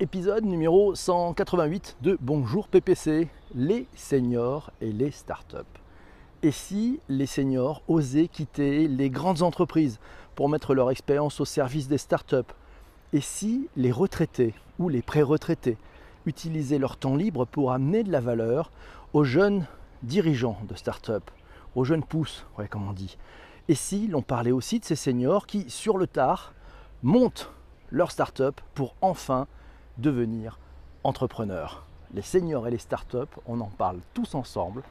Épisode numéro 188 de Bonjour PPC, les seniors et les startups. Et si les seniors osaient quitter les grandes entreprises pour mettre leur expérience au service des startups? Et si les retraités ou les pré-retraités utilisaient leur temps libre pour amener de la valeur aux jeunes dirigeants de startups, aux jeunes pousses, ouais, comme on dit? Et si l'on parlait aussi de ces seniors qui, sur le tard, montent leur startup pour enfin devenir entrepreneurs Les seniors et les startups, on en parle tous ensemble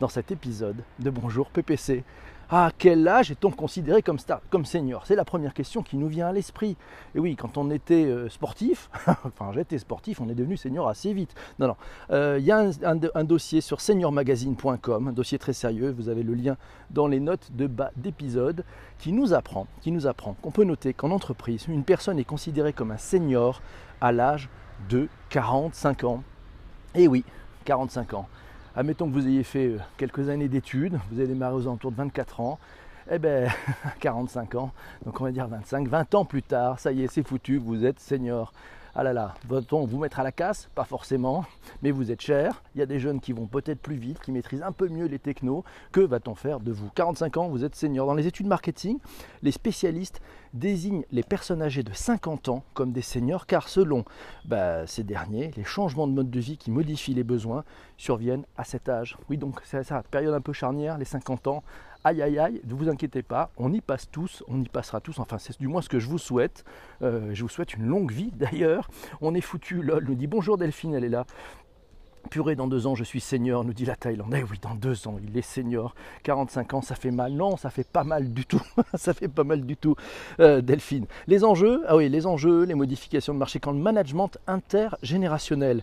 dans cet épisode de Bonjour PPC. À quel âge est-on considéré comme, star, comme senior? C'est la première question qui nous vient à l'esprit. Et oui, quand on était euh, sportif, enfin j'étais sportif, on est devenu senior assez vite. Non, non. Euh, il y a un, un, un, dossier sur seniormagazine.com, un dossier très sérieux, vous avez le lien dans les notes de bas d'épisode, qui nous apprend, qui nous apprend qu'on peut noter qu'en entreprise, une personne est considérée comme un senior à l'âge de 45 ans. Et oui, 45 ans. Admettons que vous ayez fait euh, quelques années d'études, vous avez démarré aux alentours de 24 ans, eh bien, 45 ans, donc on va dire 25, 20 ans plus tard, ça y est, c'est foutu, vous êtes senior. Ah là là, va-t-on vous mettre à la casse? Pas forcément, mais vous êtes cher. Il y a des jeunes qui vont peut-être plus vite, qui maîtrisent un peu mieux les technos. Que va-t-on faire de vous? 45 ans, vous êtes senior. Dans les études marketing, les spécialistes désignent les personnes âgées de 50 ans comme des seniors car selon bah, ces derniers, les changements de mode de vie qui modifient les besoins surviennent à cet âge. Oui, donc c'est ça, période un peu charnière, les 50 ans, aïe aïe aïe, ne vous inquiétez pas, on y passe tous, on y passera tous, enfin c'est du moins ce que je vous souhaite. Euh, je vous souhaite une longue vie d'ailleurs. On est foutu, lol, nous dit bonjour Delphine, elle est là. Purée, dans deux ans, je suis senior, nous dit la Thaïlande. Eh oui, dans deux ans, il est senior. 45 ans, ça fait mal. Non, ça fait pas mal du tout. ça fait pas mal du tout, euh, Delphine. Les enjeux, ah oui, les enjeux, les modifications de marché quand le management intergénérationnel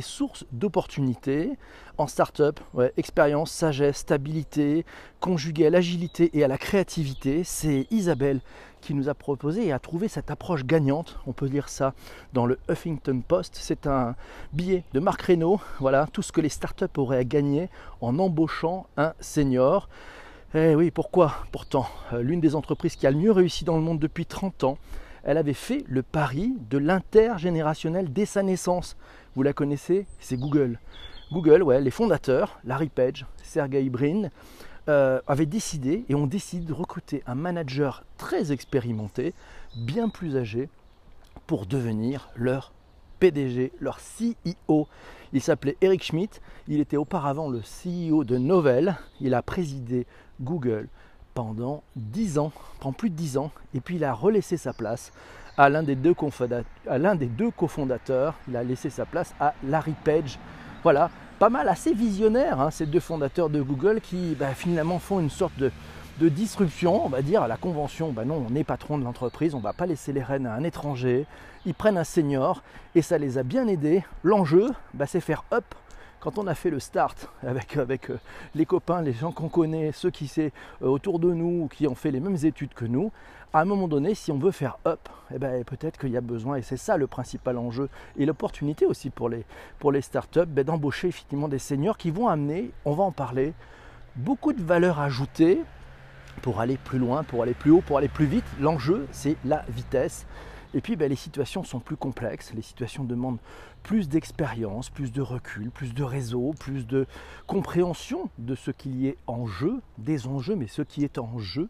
source d'opportunités en start-up, ouais, expérience, sagesse, stabilité, conjuguée à l'agilité et à la créativité. C'est Isabelle qui nous a proposé et a trouvé cette approche gagnante. On peut lire ça dans le Huffington Post. C'est un billet de Marc Reynaud. Voilà, tout ce que les startups auraient à gagner en embauchant un senior. Eh oui, pourquoi? Pourtant, l'une des entreprises qui a le mieux réussi dans le monde depuis 30 ans, elle avait fait le pari de l'intergénérationnel dès sa naissance. Vous la connaissez C'est Google. Google, les fondateurs, Larry Page, Sergey Brin, euh, avaient décidé et ont décidé de recruter un manager très expérimenté, bien plus âgé, pour devenir leur PDG, leur CEO. Il s'appelait Eric Schmidt, il était auparavant le CEO de Novell, il a présidé Google pendant 10 ans, pendant plus de 10 ans, et puis il a relaissé sa place à l'un des deux cofondateurs, il a laissé sa place à Larry Page. Voilà, pas mal assez visionnaire, hein, ces deux fondateurs de Google qui bah, finalement font une sorte de, de, disruption, on va dire, à la convention. Bah non, on est patron de l'entreprise, on ne va pas laisser les rênes à un étranger. Ils prennent un senior et ça les a bien aidés. L'enjeu, bah, c'est faire up quand on a fait le start avec, euh, les copains, les gens qu'on connaît, ceux qui sont euh, autour de nous, qui ont fait les mêmes études que nous, à un moment donné, si on veut faire up, eh ben, peut-être qu'il y a besoin, et c'est ça le principal enjeu, et l'opportunité aussi pour les, pour les startups, ben, d'embaucher effectivement des seniors qui vont amener, on va en parler, beaucoup de valeur ajoutée pour aller plus loin, pour aller plus haut, pour aller plus vite. L'enjeu, c'est la vitesse. Et puis ben, les situations sont plus complexes, les situations demandent plus d'expérience, plus de recul, plus de réseau, plus de compréhension de ce qu'il y est en jeu, des enjeux, mais ce qui est en jeu.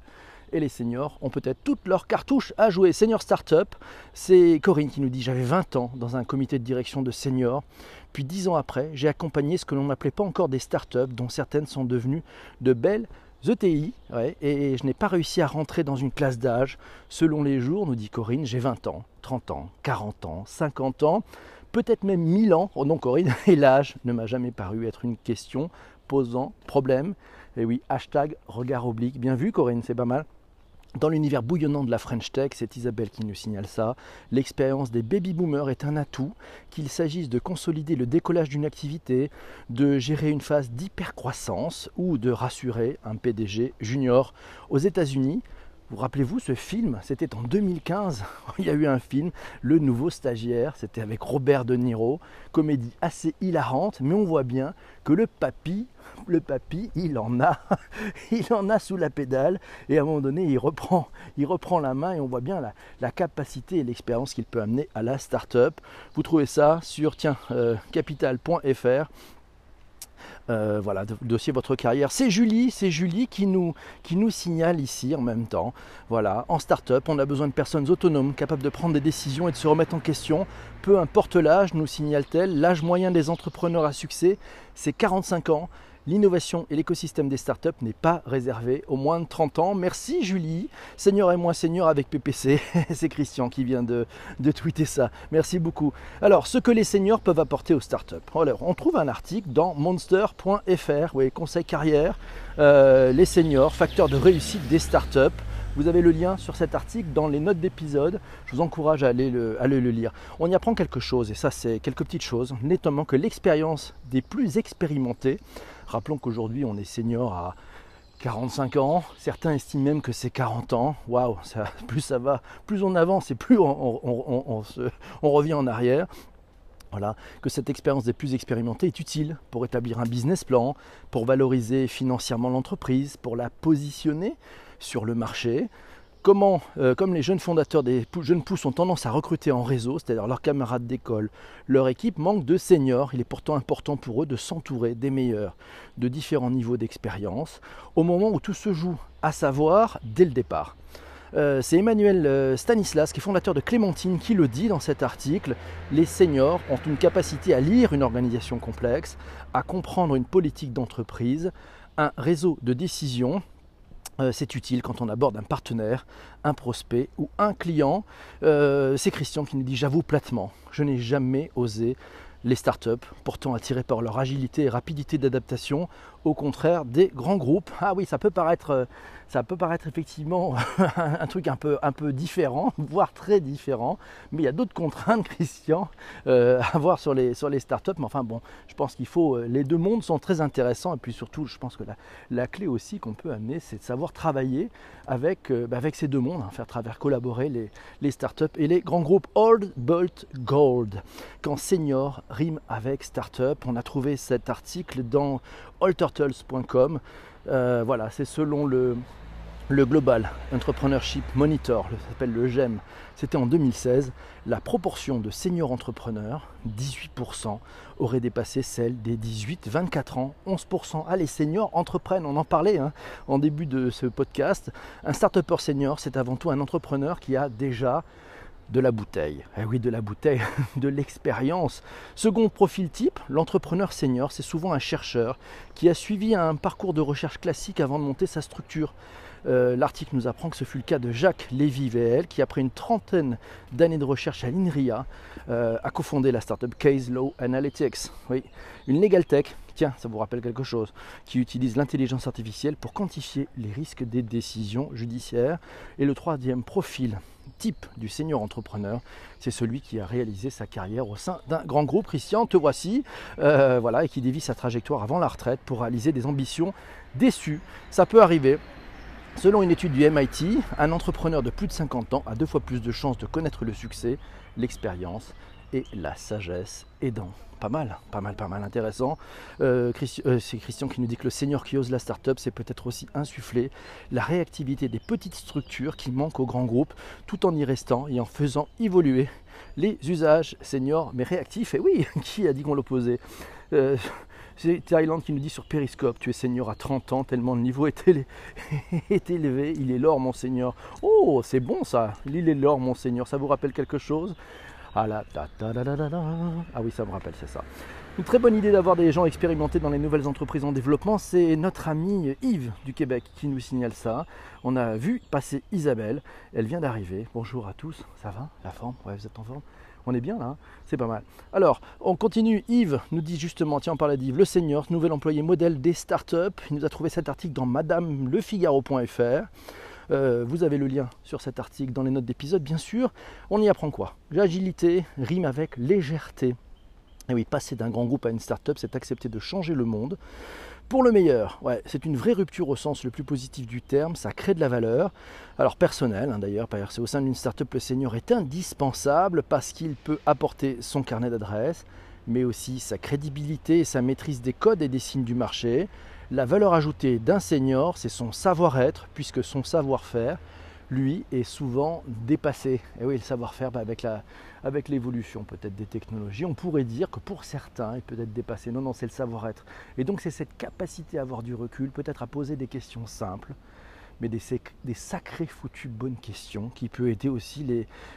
Et les seniors ont peut-être toutes leurs cartouches à jouer. Senior Startup, c'est Corinne qui nous dit j'avais 20 ans dans un comité de direction de seniors. Puis 10 ans après, j'ai accompagné ce que l'on n'appelait pas encore des startups, dont certaines sont devenues de belles ETI, ouais, et je n'ai pas réussi à rentrer dans une classe d'âge. Selon les jours, nous dit Corinne, j'ai 20 ans, 30 ans, 40 ans, 50 ans, peut-être même 1000 ans. Oh non, Corinne, et l'âge ne m'a jamais paru être une question posant problème. Et oui, hashtag regard oblique. Bien vu, Corinne, c'est pas mal. Dans l'univers bouillonnant de la French Tech, c'est Isabelle qui nous signale ça, l'expérience des baby boomers est un atout, qu'il s'agisse de consolider le décollage d'une activité, de gérer une phase d'hypercroissance ou de rassurer un PDG junior. Aux États-Unis, Vous rappelez-vous ce film? C'était en 2015. Il y a eu un film, Le Nouveau Stagiaire. C'était avec Robert De Niro. Comédie assez hilarante, mais on voit bien que le papy, le papy, il en a, il en a sous la pédale. Et à un moment donné, il reprend, la main et on voit bien la, capacité et l'expérience qu'il peut amener à la start-up. Vous trouvez ça sur tiens, euh, capital.fr. Euh, voilà, dossier votre carrière. C'est Julie, c'est Julie qui nous, qui nous signale ici en même temps. Voilà, en start-up, on a besoin de personnes autonomes, capables de prendre des décisions et de se remettre en question. Peu importe l'âge, nous signale-t-elle. L'âge moyen des entrepreneurs à succès, c'est 45 ans l'innovation et l'écosystème des startups n'est pas réservé aux moins de 30 ans. Merci Julie. Seigneur et moi Seigneur avec PPC. C'est Christian qui vient de, tweeter ça. Merci beaucoup. Alors, ce que les seniors peuvent apporter aux startups. On trouve un article dans monster.fr, oui, conseil carrière, euh, les seniors, facteurs de réussite des startups. Vous avez le lien sur cet article dans les notes d'épisode. Je vous encourage à aller, le, le, lire. On y apprend quelque chose, et ça c'est quelques petites choses, notamment que l'expérience des plus expérimentés Rappelons qu'aujourd'hui, on est senior à 45 ans. Certains estiment même que c'est 40 ans. Waouh, plus ça va, plus on avance et plus on, revient en arrière. Voilà, que cette expérience des plus expérimentés est utile pour établir un business plan, pour valoriser financièrement l'entreprise, pour la positionner sur le marché, comment, euh, comme les jeunes fondateurs des jeunes pousses ont tendance à recruter en réseau, c'est-à-dire leurs camarades d'école, leur équipe manque de seniors. Il est pourtant important pour eux de s'entourer des meilleurs, de différents niveaux d'expérience, au moment où tout se joue, à savoir dès le départ. Euh, c'est Emmanuel euh, Stanislas, qui est fondateur de Clémentine, qui le dit dans cet article. Les seniors ont une capacité à lire une organisation complexe, à comprendre une politique d'entreprise, un réseau de décision euh, c'est utile quand on aborde un partenaire, un prospect ou un client. Euh, c'est Christian qui nous dit J'avoue platement, je n'ai jamais osé les startups, pourtant attirés par leur agilité et rapidité d'adaptation, au contraire des grands groupes. Ah oui, ça peut paraître, euh, ça peut paraître effectivement un truc un peu, un peu différent, voire très différent, mais il y a d'autres contraintes, Christian, euh, à voir sur les, sur les startups. Mais enfin bon, je pense qu'il faut, euh, les deux mondes sont très intéressants, et puis surtout, je pense que la, clé aussi qu'on peut amener, c'est de savoir travailler avec, bah, avec ces deux mondes, hein, faire travers collaborer les, les startups et les grands groupes. Old Bolt Gold, quand senior rime avec startup, on a trouvé cet article dans allturtles.com. Euh, voilà, c'est selon le, le Global Entrepreneurship Monitor, s'appelle le GEM, c'était en 2016, la proportion de seniors entrepreneurs, 18%, aurait dépassé celle des 18-24 ans, 11%. Ah, les seniors entreprennent, on en parlait hein, en début de ce podcast. Un start senior, c'est avant tout un entrepreneur qui a déjà de la bouteille. Eh oui, de la bouteille, de l'expérience. Second profil type, l'entrepreneur senior, c'est souvent un chercheur qui a suivi un parcours de recherche classique avant de monter sa structure. Euh, l'article nous apprend que ce fut le cas de Jacques Lévy-VL qui, après une trentaine d'années de recherche à l'INRIA, euh, a cofondé la startup Case Law Analytics. Oui, une legal tech, tiens, ça vous rappelle quelque chose, qui utilise l'intelligence artificielle pour quantifier les risques des décisions judiciaires. Et le troisième profil type du senior entrepreneur, c'est celui qui a réalisé sa carrière au sein d'un grand groupe. Christian, te voici, euh, et qui dévie sa trajectoire avant la retraite pour réaliser des ambitions déçues. Ça peut arriver. Selon une étude du MIT, un entrepreneur de plus de 50 ans a deux fois plus de chances de connaître le succès, l'expérience et la sagesse aidant pas mal, pas mal, pas mal intéressant. Euh, euh, c'est Christian qui nous dit que le senior qui ose la startup, c'est peut-être aussi insuffler la réactivité des petites structures qui manquent aux grands groupes, tout en y restant et en faisant évoluer les usages seniors mais réactifs. Et oui, qui a dit qu'on l'opposait? Euh, c'est Thailand qui nous dit sur Periscope, tu es senior à 30 ans, tellement le niveau est, élevé, il est l'or mon seigneur. Oh, c'est bon ça, il est l'or mon seigneur, ça vous rappelle quelque chose? Ah, ah oui, ça me rappelle, c'est ça. Une très bonne idée d'avoir des gens expérimentés dans les nouvelles entreprises en développement, c'est notre ami Yves du Québec qui nous signale ça. On a vu passer Isabelle, elle vient d'arriver. Bonjour à tous, ça va? La forme? Ouais, vous êtes en forme? On est bien là, hein c'est pas mal. Alors, on continue. Yves nous dit justement, tiens, on parle d'Yves, le senior, nouvel employé modèle des startups. Il nous a trouvé cet article dans madamelefigaro.fr. Euh, vous avez le lien sur cet article dans les notes d'épisode, bien sûr. On y apprend quoi? L'agilité rime avec légèreté. Et oui, passer d'un grand groupe à une start-up, c'est accepter de changer le monde Pour le meilleur, c'est une vraie rupture au sens le plus positif du terme, ça crée de la valeur. Alors personnel, hein, d'ailleurs, c'est au sein d'une startup, le senior est indispensable parce qu'il peut apporter son carnet d'adresses, mais aussi sa crédibilité et sa maîtrise des codes et des signes du marché. La valeur ajoutée d'un senior, c'est son savoir-être, puisque son savoir-faire, lui, est souvent dépassé. Et oui, le savoir-faire, bah, avec, la, avec l'évolution peut-être des technologies, on pourrait dire que pour certains, il peut être dépassé. Non, non, c'est le savoir-être. Et donc c'est cette capacité à avoir du recul, peut-être à poser des questions simples, mais des, des sacrées foutues bonnes questions qui peut aider aussi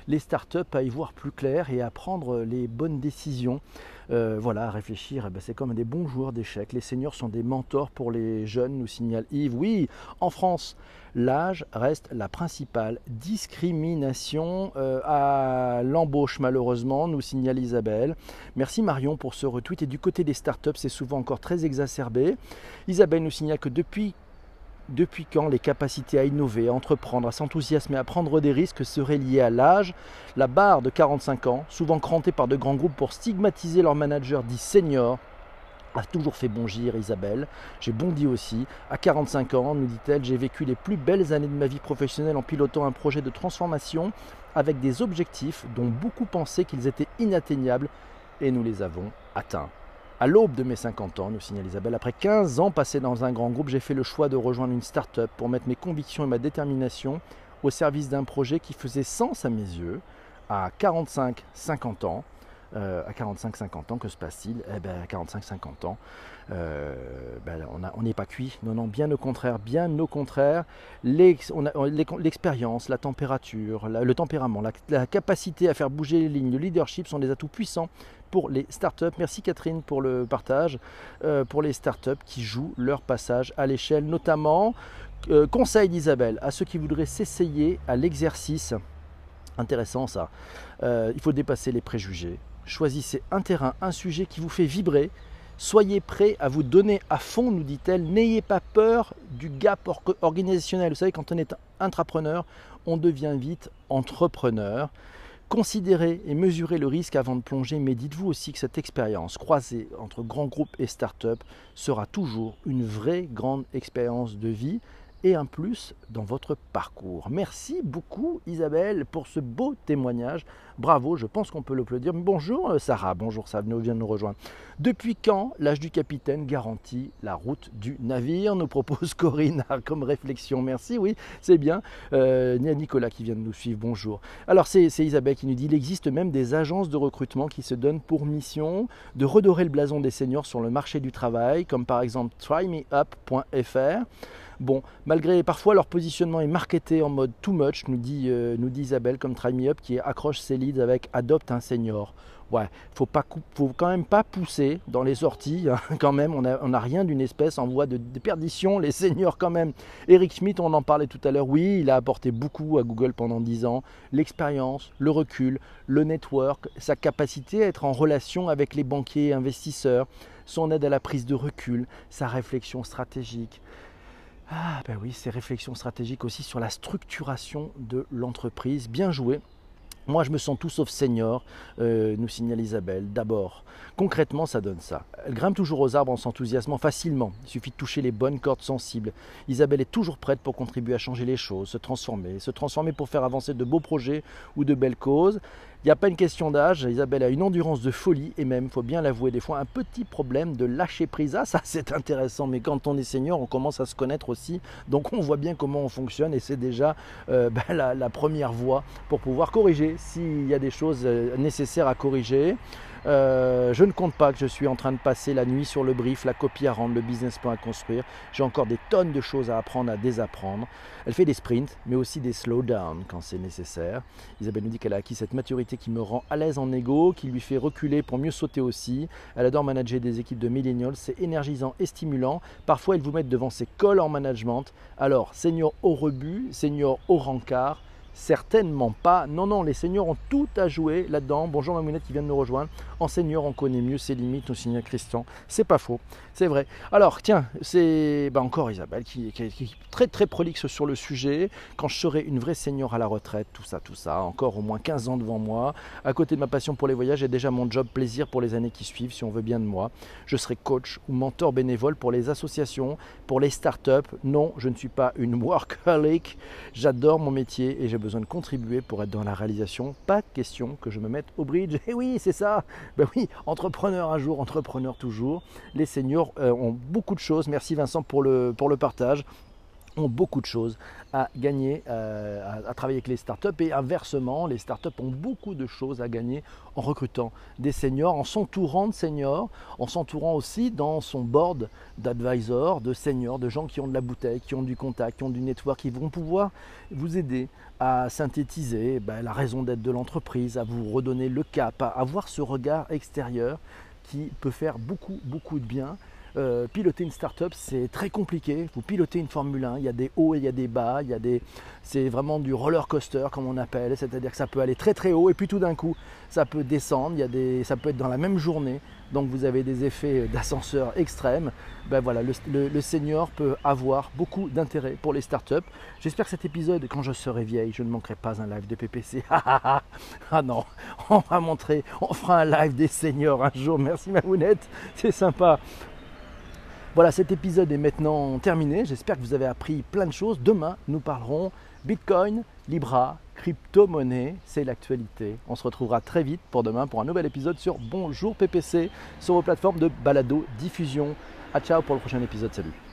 les, startups à y voir plus clair et à prendre les bonnes décisions. Euh, voilà, à réfléchir, eh ben, c'est comme des bons joueurs d'échecs. Les seniors sont des mentors pour les jeunes, nous signale Yves. Oui, en France, l'âge reste la principale discrimination euh, à l'embauche, malheureusement, nous signale Isabelle. Merci Marion pour ce retweet. Et du côté des startups, c'est souvent encore très exacerbé. Isabelle nous signale que depuis depuis quand les capacités à innover, à entreprendre, à s'enthousiasmer, à prendre des risques seraient liées à l'âge? La barre de 45 ans, souvent crantée par de grands groupes pour stigmatiser leur manager dit senior, a toujours fait bongir Isabelle. J'ai bondi aussi. À 45 ans, nous dit-elle, j'ai vécu les plus belles années de ma vie professionnelle en pilotant un projet de transformation avec des objectifs dont beaucoup pensaient qu'ils étaient inatteignables et nous les avons atteints. À l'aube de mes 50 ans, nous signale Isabelle, après 15 ans passés dans un grand groupe, j'ai fait le choix de rejoindre une start-up pour mettre mes convictions et ma détermination au service d'un projet qui faisait sens à mes yeux à 45-50 ans. Euh, à 45-50 ans, que se passe-t-il? Eh bien, à 45-50 ans, euh, ben, on n'est pas cuit. Non, non, bien au contraire, bien au contraire. L'expérience, la température, le tempérament, la, capacité à faire bouger les lignes, le leadership sont des atouts puissants pour les startups. Merci Catherine pour le partage. Euh, pour les startups qui jouent leur passage à l'échelle, notamment. Euh, conseil d'Isabelle à ceux qui voudraient s'essayer à l'exercice. Intéressant ça. Euh, il faut dépasser les préjugés. Choisissez un terrain, un sujet qui vous fait vibrer. Soyez prêt à vous donner à fond, nous dit-elle. N'ayez pas peur du gap organisationnel. Vous savez, quand on est entrepreneur, on devient vite entrepreneur. Considérez et mesurez le risque avant de plonger, mais dites-vous aussi que cette expérience croisée entre grands groupes et start-up sera toujours une vraie grande expérience de vie et un plus dans votre parcours. Merci beaucoup Isabelle pour ce beau témoignage. Bravo, je pense qu'on peut l'applaudir. Bonjour euh, Sarah, bonjour Sarah, vient de nous rejoindre. Depuis quand l'âge du capitaine garantit la route du navire Nous propose Corinne comme réflexion. Merci, oui, c'est bien. Euh, il y a Nicolas qui vient de nous suivre, bonjour. Alors c'est Isabelle qui nous dit, il existe même des agences de recrutement qui se donnent pour mission de redorer le blason des seniors sur le marché du travail, comme par exemple trymeup.fr. Bon, malgré parfois leur positionnement est marketé en mode too much, nous dit, euh, nous dit Isabelle, comme Try Me Up, qui accroche ses avec Adopte un senior. Ouais, faut pas, faut quand même pas pousser dans les sorties. Hein, quand même, on n'a rien d'une espèce en voie de, déperdition. Les seniors, quand même. Eric Schmidt, on en parlait tout à l'heure. Oui, il a apporté beaucoup à Google pendant 10 ans. L'expérience, le recul, le network, sa capacité à être en relation avec les banquiers et investisseurs, son aide à la prise de recul, sa réflexion stratégique. Ah ben oui, ces réflexions stratégiques aussi sur la structuration de l'entreprise. Bien joué. Moi, je me sens tout sauf senior, euh, nous signale Isabelle. D'abord, concrètement, ça donne ça. Elle grimpe toujours aux arbres en s'enthousiasmant facilement. Il suffit de toucher les bonnes cordes sensibles. Isabelle est toujours prête pour contribuer à changer les choses, se transformer, se transformer pour faire avancer de beaux projets ou de belles causes. Il n'y a pas une question d'âge, Isabelle a une endurance de folie et même, faut bien l'avouer, des fois un petit problème de lâcher prise. Ah, ça c'est intéressant, mais quand on est senior, on commence à se connaître aussi, donc on voit bien comment on fonctionne et c'est déjà euh, ben, la, première voie pour pouvoir corriger s'il y a des choses euh, nécessaires à corriger. Euh, je ne compte pas que je suis en train de passer la nuit sur le brief, la copie à rendre, le business plan à construire. J'ai encore des tonnes de choses à apprendre, à désapprendre. Elle fait des sprints, mais aussi des slowdowns quand c'est nécessaire. Isabelle nous dit qu'elle a acquis cette maturité qui me rend à l'aise en ego, qui lui fait reculer pour mieux sauter aussi. Elle adore manager des équipes de millennials, c'est énergisant et stimulant. Parfois, elle vous met devant ses cols en management. Alors, senior au rebut, senior au rencard, Certainement pas. Non, non, les seigneurs ont tout à jouer là-dedans. Bonjour Mamounette qui vient de nous rejoindre. En seigneur, on connaît mieux ses limites, au Seigneur Christian. C'est pas faux, c'est vrai. Alors, tiens, c'est bah, encore Isabelle qui, est très très prolixe sur le sujet. Quand je serai une vraie seigneur à la retraite, tout ça, tout ça, encore au moins 15 ans devant moi. À côté de ma passion pour les voyages, j'ai déjà mon job plaisir pour les années qui suivent, si on veut bien de moi. Je serai coach ou mentor bénévole pour les associations, pour les startups. Non, je ne suis pas une workaholic. J'adore mon métier et j'ai besoin de contribuer pour être dans la réalisation. Pas question que je me mette au bridge. Eh oui, c'est ça. Ben oui, entrepreneur un jour, entrepreneur toujours. Les seniors euh, ont beaucoup de choses. Merci Vincent pour le, pour le partage ont beaucoup de choses à gagner euh, à, travailler avec les startups. Et inversement, les startups ont beaucoup de choses à gagner en recrutant des seniors, en s'entourant de seniors, en s'entourant aussi dans son board d'advisors, de seniors, de gens qui ont de la bouteille, qui ont du contact, qui ont du network, qui vont pouvoir vous aider à synthétiser ben, la raison d'être de l'entreprise, à vous redonner le cap, à avoir ce regard extérieur qui peut faire beaucoup, beaucoup de bien euh, piloter une startup, c'est très compliqué. Vous pilotez une Formule 1, il y a des hauts et il y a des bas, il y a des, c'est vraiment du roller coaster comme on appelle, c'est-à-dire que ça peut aller très très haut et puis tout d'un coup ça peut descendre, il y a des, ça peut être dans la même journée, donc vous avez des effets d'ascenseur extrêmes. Ben voilà, le, senior peut avoir beaucoup d'intérêt pour les startups. J'espère que cet épisode, quand je serai vieille, je ne manquerai pas un live de PPC. ah non, on va montrer, on fera un live des seniors un jour. Merci Mamounette, c'est sympa. Voilà, cet épisode est maintenant terminé. J'espère que vous avez appris plein de choses. Demain, nous parlerons Bitcoin, Libra, crypto-monnaie. C'est l'actualité. On se retrouvera très vite pour demain pour un nouvel épisode sur Bonjour PPC sur vos plateformes de balado diffusion. A ciao pour le prochain épisode. Salut.